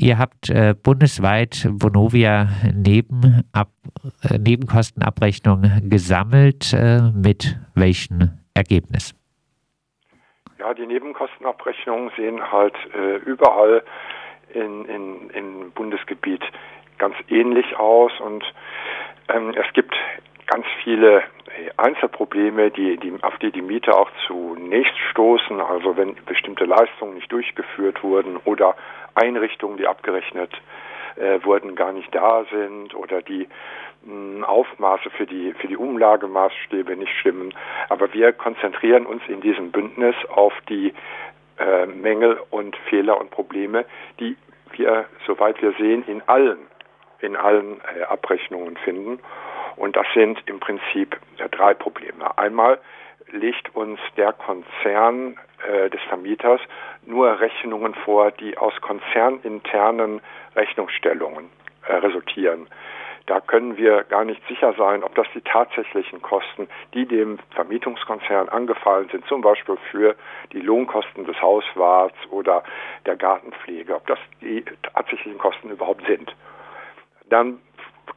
Ihr habt äh, bundesweit Vonovia Nebenab äh, Nebenkostenabrechnung gesammelt. Äh, mit welchem Ergebnis? Ja, die Nebenkostenabrechnungen sehen halt äh, überall in, in, im Bundesgebiet ganz ähnlich aus und ähm, es gibt ganz viele Einzelprobleme, die, die, auf die die Mieter auch zunächst stoßen, also wenn bestimmte Leistungen nicht durchgeführt wurden oder Einrichtungen, die abgerechnet äh, wurden, gar nicht da sind oder die mh, hm, Aufmaße für die, für die Umlagemaßstäbe nicht stimmen. Aber wir konzentrieren uns in diesem Bündnis auf die äh, Mängel und Fehler und Probleme, die wir, soweit wir sehen, in allen, in allen äh, Abrechnungen finden. Und das sind im Prinzip drei Probleme. Einmal legt uns der Konzern äh, des Vermieters nur Rechnungen vor, die aus konzerninternen Rechnungsstellungen äh, resultieren. Da können wir gar nicht sicher sein, ob das die tatsächlichen Kosten, die dem Vermietungskonzern angefallen sind, zum Beispiel für die Lohnkosten des Hauswarts oder der Gartenpflege, ob das die tatsächlichen Kosten überhaupt sind. Dann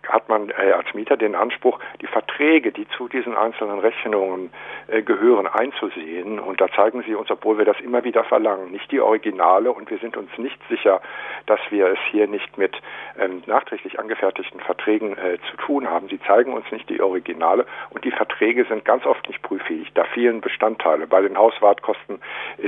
hat man äh, als Mieter den Anspruch, die Verträge, die zu diesen einzelnen Rechnungen äh, gehören, einzusehen. Und da zeigen sie uns, obwohl wir das immer wieder verlangen, nicht die Originale. Und wir sind uns nicht sicher, dass wir es hier nicht mit ähm, nachträglich angefertigten Verträgen äh, zu tun haben. Sie zeigen uns nicht die Originale. Und die Verträge sind ganz oft nicht prüffähig. Da fehlen Bestandteile. Bei den Hauswartkosten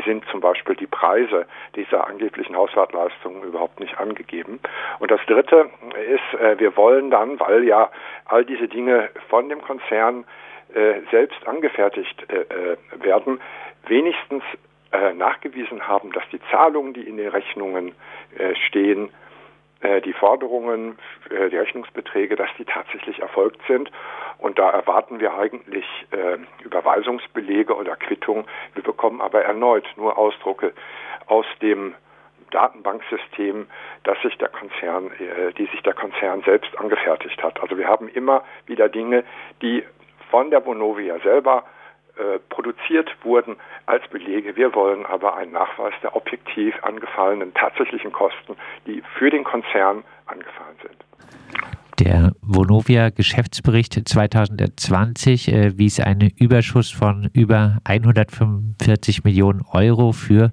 sind zum Beispiel die Preise dieser angeblichen Hauswartleistungen überhaupt nicht angegeben. Und das Dritte ist, äh, wir wollen dann, weil ja all diese Dinge von dem Konzern äh, selbst angefertigt äh, äh, werden, wenigstens äh, nachgewiesen haben, dass die Zahlungen, die in den Rechnungen äh, stehen, äh, die Forderungen, die Rechnungsbeträge, dass die tatsächlich erfolgt sind. Und da erwarten wir eigentlich Überweisungsbelege oder Quittungen. Wir bekommen aber erneut nur Ausdrucke aus dem Datenbanksystem, das sich der Konzern, äh, die sich der Konzern selbst angefertigt hat. Also wir haben immer wieder Dinge, die von der Bonovia selber äh, produziert wurden als Belege. Wir wollen aber einen Nachweis der objektiv angefallenen tatsächlichen Kosten, die für den Konzern angefallen sind. Der Vonovia Geschäftsbericht 2020 äh, wies einen Überschuss von über 145 Millionen Euro für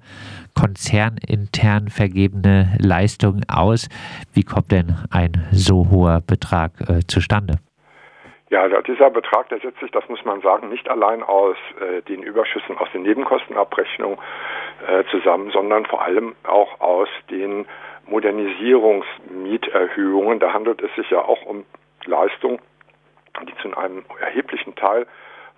konzernintern vergebene Leistungen aus. Wie kommt denn ein so hoher Betrag äh, zustande? Ja, dieser Betrag, der setzt sich, das muss man sagen, nicht allein aus äh, den Überschüssen aus den Nebenkostenabrechnungen äh, zusammen, sondern vor allem auch aus den Modernisierungsmieterhöhungen. Da handelt es sich ja auch um Leistungen, die zu einem erheblichen Teil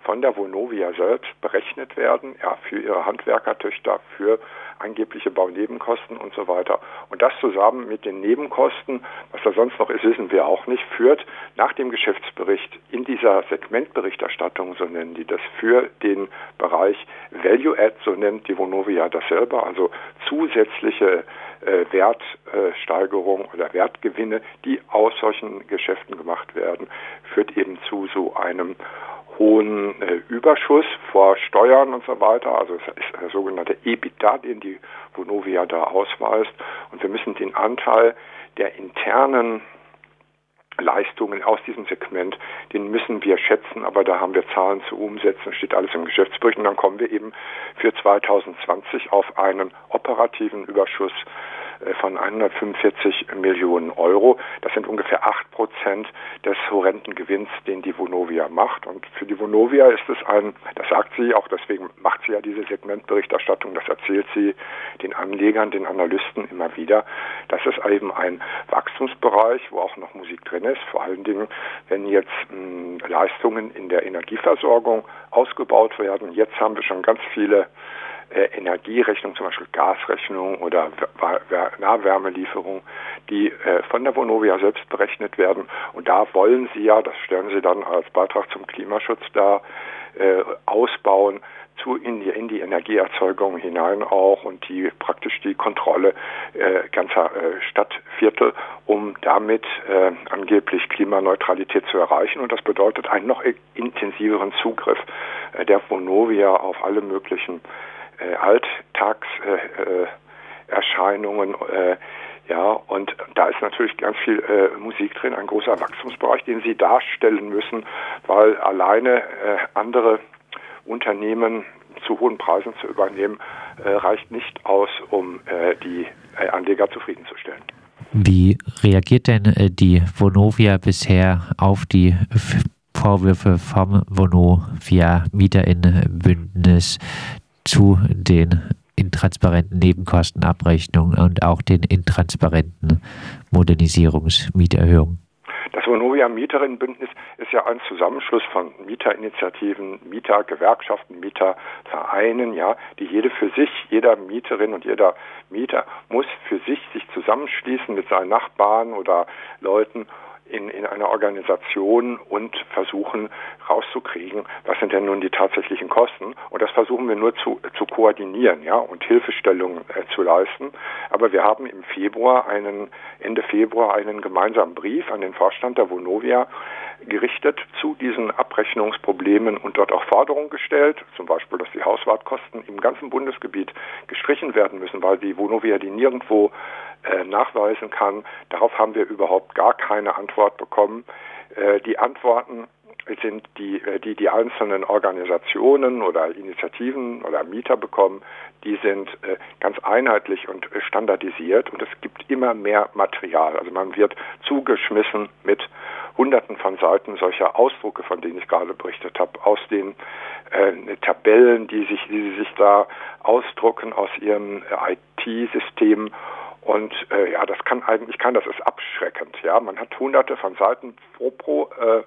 von der Vonovia selbst berechnet werden, ja, für ihre Handwerkertöchter, für angebliche Baunebenkosten und so weiter. Und das zusammen mit den Nebenkosten, was da sonst noch ist, wissen wir auch nicht, führt nach dem Geschäftsbericht in dieser Segmentberichterstattung, so nennen die das, für den Bereich Value Add, so nennt die Vonovia das selber, also zusätzliche äh, Wertsteigerung oder Wertgewinne, die aus solchen Geschäften gemacht werden, führt eben zu so einem hohen äh, Überschuss vor Steuern und so weiter. Also es ist der sogenannte EBITDA, den die Vonovia da ausweist. Und wir müssen den Anteil der internen Leistungen aus diesem Segment, den müssen wir schätzen, aber da haben wir Zahlen zu umsetzen, steht alles im Geschäftsbericht und dann kommen wir eben für 2020 auf einen operativen Überschuss von 145 Millionen Euro. Das sind ungefähr acht Prozent des horrenden Gewinns, den die Vonovia macht. Und für die Vonovia ist es ein, das sagt sie, auch deswegen macht sie ja diese Segmentberichterstattung, das erzählt sie den Anlegern, den Analysten immer wieder. Das ist eben ein Wachstumsbereich, wo auch noch Musik drin ist. Vor allen Dingen, wenn jetzt mh, Leistungen in der Energieversorgung ausgebaut werden. Jetzt haben wir schon ganz viele äh, Energierechnung, zum Beispiel Gasrechnung oder Nahwärmelieferung, die äh, von der Vonovia selbst berechnet werden. Und da wollen sie ja, das stellen sie dann als Beitrag zum Klimaschutz da, äh, ausbauen zu in die, in die Energieerzeugung hinein auch und die praktisch die Kontrolle äh, ganzer äh, Stadtviertel, um damit äh, angeblich Klimaneutralität zu erreichen. Und das bedeutet einen noch intensiveren Zugriff äh, der Vonovia auf alle möglichen äh, Alltagserscheinungen, äh, Ja, und da ist natürlich ganz viel äh, Musik drin, ein großer Wachstumsbereich, den sie darstellen müssen, weil alleine äh, andere Unternehmen zu hohen Preisen zu übernehmen, äh, reicht nicht aus, um äh, die äh, Anleger zufriedenzustellen. Wie reagiert denn äh, die Vonovia bisher auf die Vorwürfe vom Vonovia Mieterinnenbündnis zu den intransparenten Nebenkostenabrechnungen und auch den intransparenten Modernisierungsmieterhöhungen? Das Vonovia Mieterinnenbündnis ist ja ein Zusammenschluss von Mieterinitiativen, Mietergewerkschaften, Mietervereinen, ja, die jede für sich, jeder Mieterin und jeder Mieter muss für sich sich zusammenschließen mit seinen Nachbarn oder Leuten in, in einer Organisation und versuchen rauszukriegen, was sind denn nun die tatsächlichen Kosten. Und das versuchen wir nur zu, zu koordinieren, ja, und Hilfestellungen äh, zu leisten. Aber wir haben im Februar einen, Ende Februar einen gemeinsamen Brief an den Vorstand der Vonovia gerichtet zu diesen Abrechnungsproblemen und dort auch Forderungen gestellt, zum Beispiel, dass die Hauswartkosten im ganzen Bundesgebiet gestrichen werden müssen, weil die Vonovia die nirgendwo äh, nachweisen kann. Darauf haben wir überhaupt gar keine Antwort bekommen. Äh, die Antworten sind die, äh, die die einzelnen Organisationen oder Initiativen oder Mieter bekommen, die sind äh, ganz einheitlich und standardisiert und es gibt immer mehr Material. Also man wird zugeschmissen mit Hunderten von Seiten solcher Ausdrucke, von denen ich gerade berichtet habe, aus den äh, Tabellen, die sich, die sie sich da ausdrucken aus ihrem IT-System und äh, ja, das kann eigentlich kann, das ist abschreckend. Ja, man hat hunderte von Seiten pro pro äh,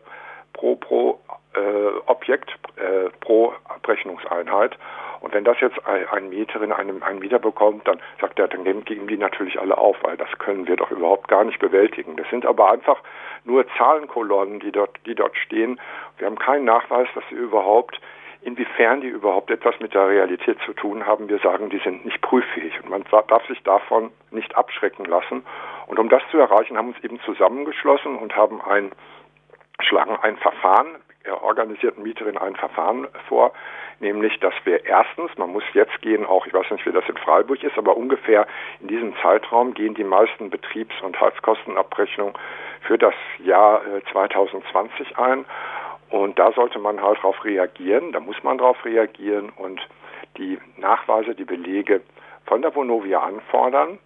pro pro äh, Objekt äh, pro Abrechnungseinheit. Und wenn das jetzt ein, ein Mieterin einem ein Mieter bekommt, dann sagt er, dann geben die natürlich alle auf, weil das können wir doch überhaupt gar nicht bewältigen. Das sind aber einfach nur Zahlenkolonnen, die dort die dort stehen. Wir haben keinen Nachweis, dass sie überhaupt inwiefern die überhaupt etwas mit der Realität zu tun haben. Wir sagen, die sind nicht prüffähig und man darf sich davon nicht abschrecken lassen. Und um das zu erreichen, haben wir uns eben zusammengeschlossen und haben ein, schlagen ein Verfahren, organisierten Mieterinnen ein Verfahren vor, nämlich, dass wir erstens, man muss jetzt gehen, auch ich weiß nicht, wie das in Freiburg ist, aber ungefähr in diesem Zeitraum gehen die meisten Betriebs- und Heizkostenabrechnungen für das Jahr 2020 äh, ein. Und da sollte man halt darauf reagieren, da muss man darauf reagieren und die Nachweise, die Belege von der Vonovia anfordern.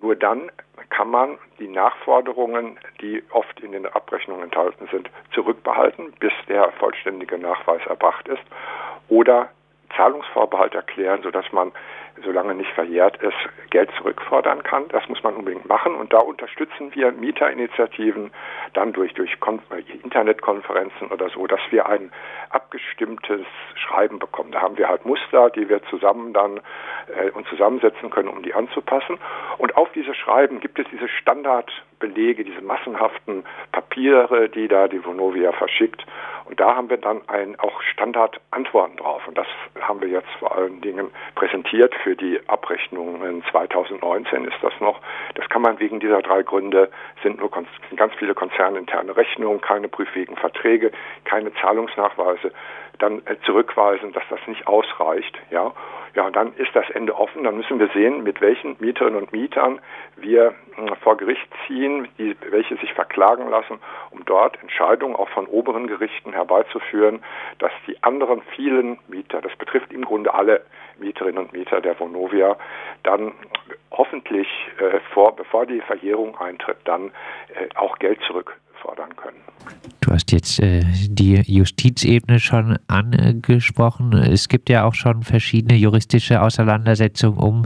Nur dann kann man die Nachforderungen, die oft in den Abrechnungen enthalten sind, zurückbehalten, bis der vollständige Nachweis erbracht ist, oder Zahlungsvorbehalt erklären, sodass man solange nicht verjährt ist, Geld zurückfordern kann. Das muss man unbedingt machen. Und da unterstützen wir Mieterinitiativen dann durch, durch Internetkonferenzen oder so, dass wir ein abgestimmtes Schreiben bekommen. Da haben wir halt Muster, die wir zusammen dann äh, uns zusammensetzen können, um die anzupassen. Und auf diese Schreiben gibt es diese Standardbelege, diese massenhaften Papiere, die da die Vonovia verschickt. Und da haben wir dann ein, auch Standardantworten drauf. Und das haben wir jetzt vor allen Dingen präsentiert für die Abrechnungen 2019 ist das noch. Das kann man wegen dieser drei Gründe, sind nur sind ganz viele konzerninterne Rechnungen, keine prüfwegen Verträge, keine Zahlungsnachweise, dann äh, zurückweisen, dass das nicht ausreicht. Ja, ja, und dann ist das Ende offen. Dann müssen wir sehen, mit welchen Mieterinnen und Mietern wir äh, vor Gericht ziehen, die, welche sich verklagen lassen, um dort Entscheidungen auch von oberen Gerichten herbeizuführen, dass die anderen vielen Mieter, das betrifft im Grunde alle Mieterinnen und Mieter der Vonovia, dann hoffentlich äh, vor, bevor die Verjährung eintritt, dann äh, auch Geld zurückfordern können. Du hast jetzt äh, die Justizebene schon angesprochen. Es gibt ja auch schon verschiedene juristische Auseinandersetzungen um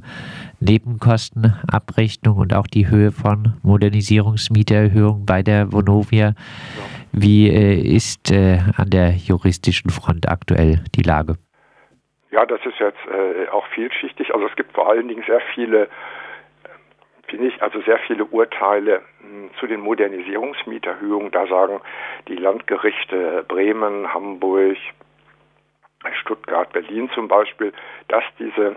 Nebenkostenabrechnung und auch die Höhe von Modernisierungsmietererhöhungen bei der Vonovia. Wie äh, ist äh, an der juristischen Front aktuell die Lage? Ja, das ist jetzt äh, auch vielschichtig. Also es gibt vor allen Dingen sehr viele finde ich also sehr viele Urteile hm, zu den Modernisierungsmieterhöhungen. Da sagen die Landgerichte Bremen, Hamburg, Stuttgart, Berlin zum Beispiel, dass diese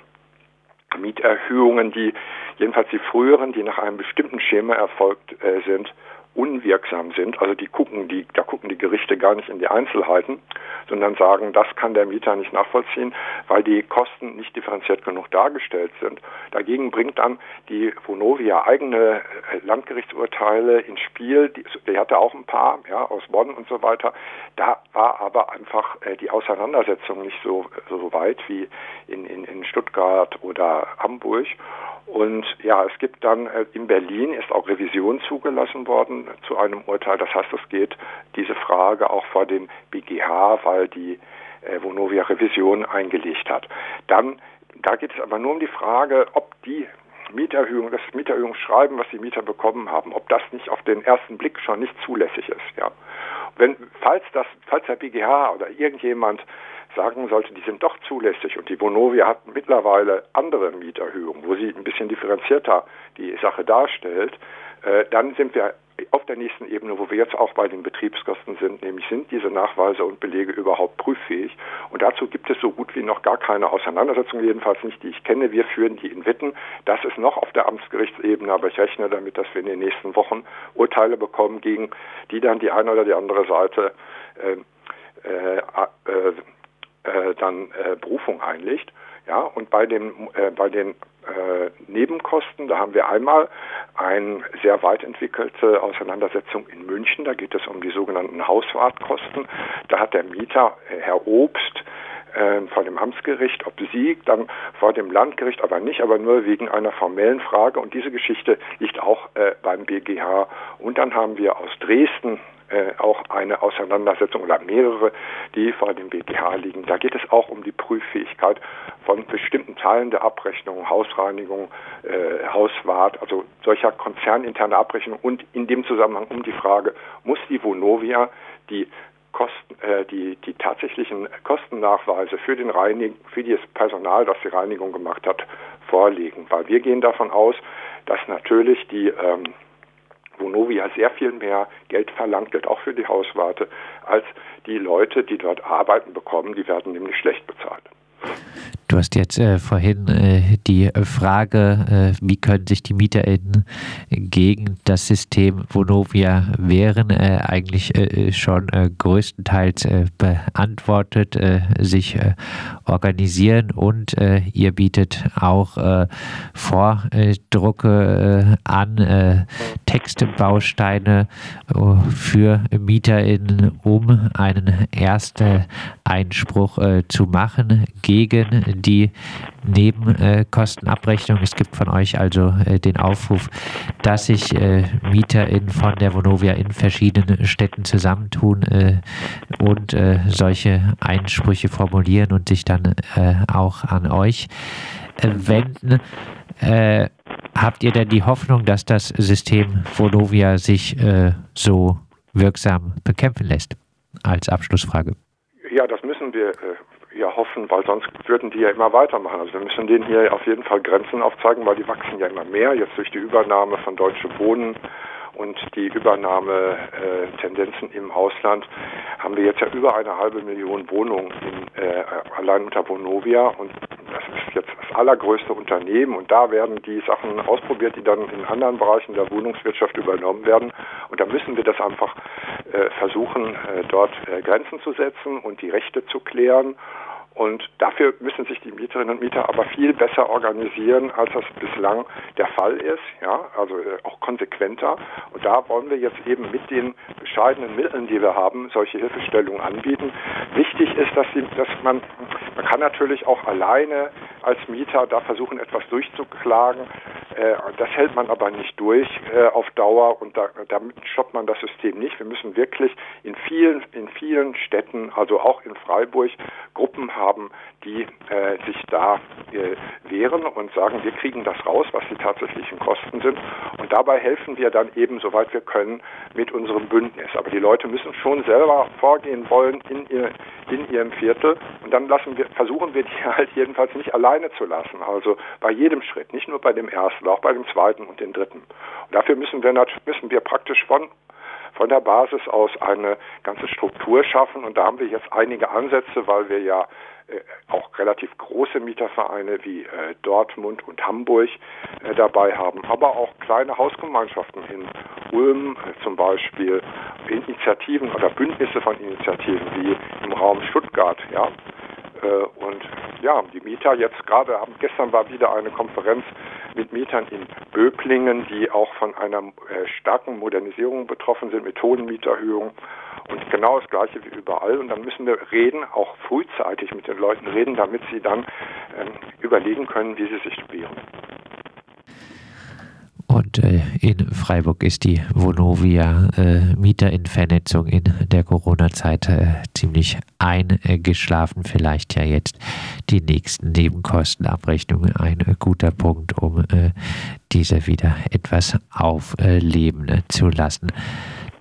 Mieterhöhungen, die jedenfalls die früheren, die nach einem bestimmten Schema erfolgt äh, sind, unwirksam sind. Also die gucken, die, da gucken die Gerichte gar nicht in die Einzelheiten, sondern sagen, das kann der Mieter nicht nachvollziehen, weil die Kosten nicht differenziert genug dargestellt sind. Dagegen bringt dann die Vonovia eigene äh, Landgerichtsurteile ins Spiel. Die, die hatte auch ein paar, ja, aus Bonn und so weiter. Da war aber einfach äh, die Auseinandersetzung nicht so, so weit wie in, in, in Stuttgart oder Hamburg. Und ja, es gibt dann äh, in Berlin ist auch Revision zugelassen worden zu einem Urteil. Das heißt, es geht diese Frage auch vor dem BGH, weil die äh, Vonovia Revision eingelegt hat. Dann, da geht es aber nur um die Frage, ob die Mieterhöhung, das Mieterhöhungsschreiben, was die Mieter bekommen haben, ob das nicht auf den ersten Blick schon nicht zulässig ist. Ja. Wenn, falls das, falls der BGH oder irgendjemand sagen sollte, die sind doch zulässig und die Vonovia hat mittlerweile andere Mieterhöhungen, wo sie ein bisschen differenzierter die Sache darstellt, äh, dann sind wir auf der nächsten Ebene, wo wir jetzt auch bei den Betriebskosten sind, nämlich sind diese Nachweise und Belege überhaupt prüffähig? Und dazu gibt es so gut wie noch gar keine Auseinandersetzung, jedenfalls nicht, die ich kenne. Wir führen die in Witten. Das ist noch auf der Amtsgerichtsebene, aber ich rechne damit, dass wir in den nächsten Wochen Urteile bekommen, gegen die dann die eine oder die andere Seite äh, äh, äh, äh, dann äh, Berufung einlegt. Ja, und bei den, äh, bei den äh, Nebenkosten, da haben wir einmal eine sehr weit entwickelte Auseinandersetzung in München. Da geht es um die sogenannten Hauswartkosten. Da hat der Mieter, äh, Herr Obst, vor dem Amtsgericht obsiegt, dann vor dem Landgericht aber nicht, aber nur wegen einer formellen Frage. Und diese Geschichte liegt auch äh, beim BGH. Und dann haben wir aus Dresden äh, auch eine Auseinandersetzung oder mehrere, die vor dem BGH liegen. Da geht es auch um die Prüffähigkeit von bestimmten Teilen der Abrechnung, Hausreinigung, äh, Hauswart, also solcher konzerninterne Abrechnung und in dem Zusammenhang um die Frage, muss die Vonovia die Kosten, äh, die, die tatsächlichen Kostennachweise für den Reinig für das Personal, das die Reinigung gemacht hat, vorlegen. Weil wir gehen davon aus, dass natürlich die ähm, Vonovia sehr viel mehr Geld verlangt wird, auch für die Hauswarte, als die Leute, die dort arbeiten, bekommen. Die werden nämlich schlecht bezahlt. Du hast jetzt äh, vorhin äh, die Frage, äh, wie können sich die MieterInnen gegen das System Vonovia wehren, äh, eigentlich äh, schon äh, größtenteils beantwortet, sich organisieren und ihr bietet auch Vordrucke an, Textbausteine für MieterInnen, um einen ersten Einspruch zu machen gegen die Nebenkostenabrechnung. Es gibt von euch also äh, den Aufruf, dass sich äh, MieterInnen von der Vonovia in verschiedenen Städten zusammentun äh, und solche Einsprüche formulieren und sich dann auch an euch wenden. habt ihr denn die Hoffnung, dass das System Vonovia sich so wirksam bekämpfen lässt? Als Abschlussfrage. Ja, das müssen wir ja hoffen, weil sonst würden die ja immer weitermachen. Also wir müssen denen hier auf jeden Fall Grenzen aufzeigen, weil die wachsen ja immer mehr. Jetzt durch die Übernahme von Deutsche Wohnen und die Übernahmetendenzen äh, im Ausland haben wir jetzt ja über eine halbe Million Wohnungen in, äh, allein unter Vonovia und ist jetzt das allergrößte Unternehmen und da werden die Sachen ausprobiert, die dann in anderen Bereichen der Wohnungswirtschaft übernommen werden und da müssen wir das einfach äh, versuchen, äh, dort äh, Grenzen zu setzen und die Rechte zu klären und dafür müssen sich die Mieterinnen und Mieter aber viel besser organisieren, als das bislang der Fall ist, ja, also äh, auch konsequenter. Und da wollen wir jetzt eben mit den bescheidenen Mitteln, die wir haben, solche Hilfestellungen anbieten. Wichtig ist, dass, sie, dass man, man kann natürlich auch alleine als Mieter da versuchen, etwas durchzuklagen. Äh, das hält man aber nicht durch äh, auf Dauer und da, damit stoppt man das System nicht. Wir müssen wirklich in vielen, in vielen Städten, also auch in Freiburg, Gruppen haben, die äh, sich da äh, wehren und sagen, wir kriegen das raus, was die tatsächlichen Kosten sind. Und dabei helfen wir dann eben, soweit wir können, mit unserem Bündnis. Aber die Leute müssen schon selber vorgehen wollen in, ihr, in ihrem Viertel. Und dann lassen wir, versuchen wir die halt jedenfalls nicht alleine zu lassen. Also bei jedem Schritt, nicht nur bei dem ersten, auch bei dem zweiten und dem dritten. Und dafür müssen wir, müssen wir praktisch von von der Basis aus eine ganze Struktur schaffen. Und da haben wir jetzt einige Ansätze, weil wir ja äh, auch relativ große Mietervereine wie äh, Dortmund und Hamburg äh, dabei haben, aber auch kleine Hausgemeinschaften in Ulm äh, zum Beispiel, Initiativen oder Bündnisse von Initiativen wie im Raum Stuttgart, ja. Äh, und ja, die Mieter jetzt gerade, gestern war wieder eine Konferenz mit Mietern in Böblingen, die auch von einer äh, starken Modernisierung betroffen sind, mit hohen Mieterhöhungen. Und genau das Gleiche wie überall. Und dann müssen wir reden, auch frühzeitig mit den Leuten reden, damit sie dann ähm, überlegen können, wie sie sich wehren. Und äh, in Freiburg ist die Vonovia äh, Mieterinvernetzung in der Corona-Zeit äh, ziemlich eingeschlafen. Vielleicht ja jetzt die nächsten Nebenkostenabrechnungen ein guter Punkt, um äh, diese wieder etwas aufleben zu lassen.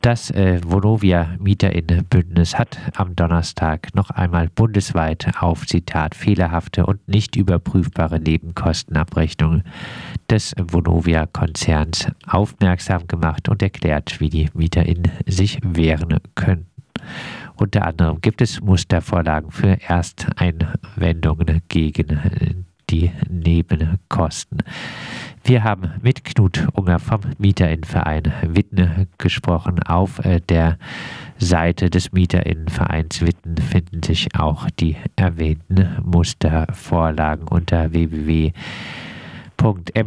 Das äh, Vonovia Mieterinnenbündnis hat am Donnerstag noch einmal bundesweit auf Zitat fehlerhafte und nicht überprüfbare Nebenkostenabrechnungen des Vonovia-Konzerns aufmerksam gemacht und erklärt, wie die MieterInnen sich wehren können. Unter anderem gibt es Mustervorlagen für Ersteinwendungen gegen die Nebenkosten. Wir haben mit Knut Unger vom Mieterinnenverein Witten gesprochen. Auf äh, der Seite des Mieterinnenvereins Witten finden sich auch die erwähnten Mustervorlagen unter www.mvwit.de.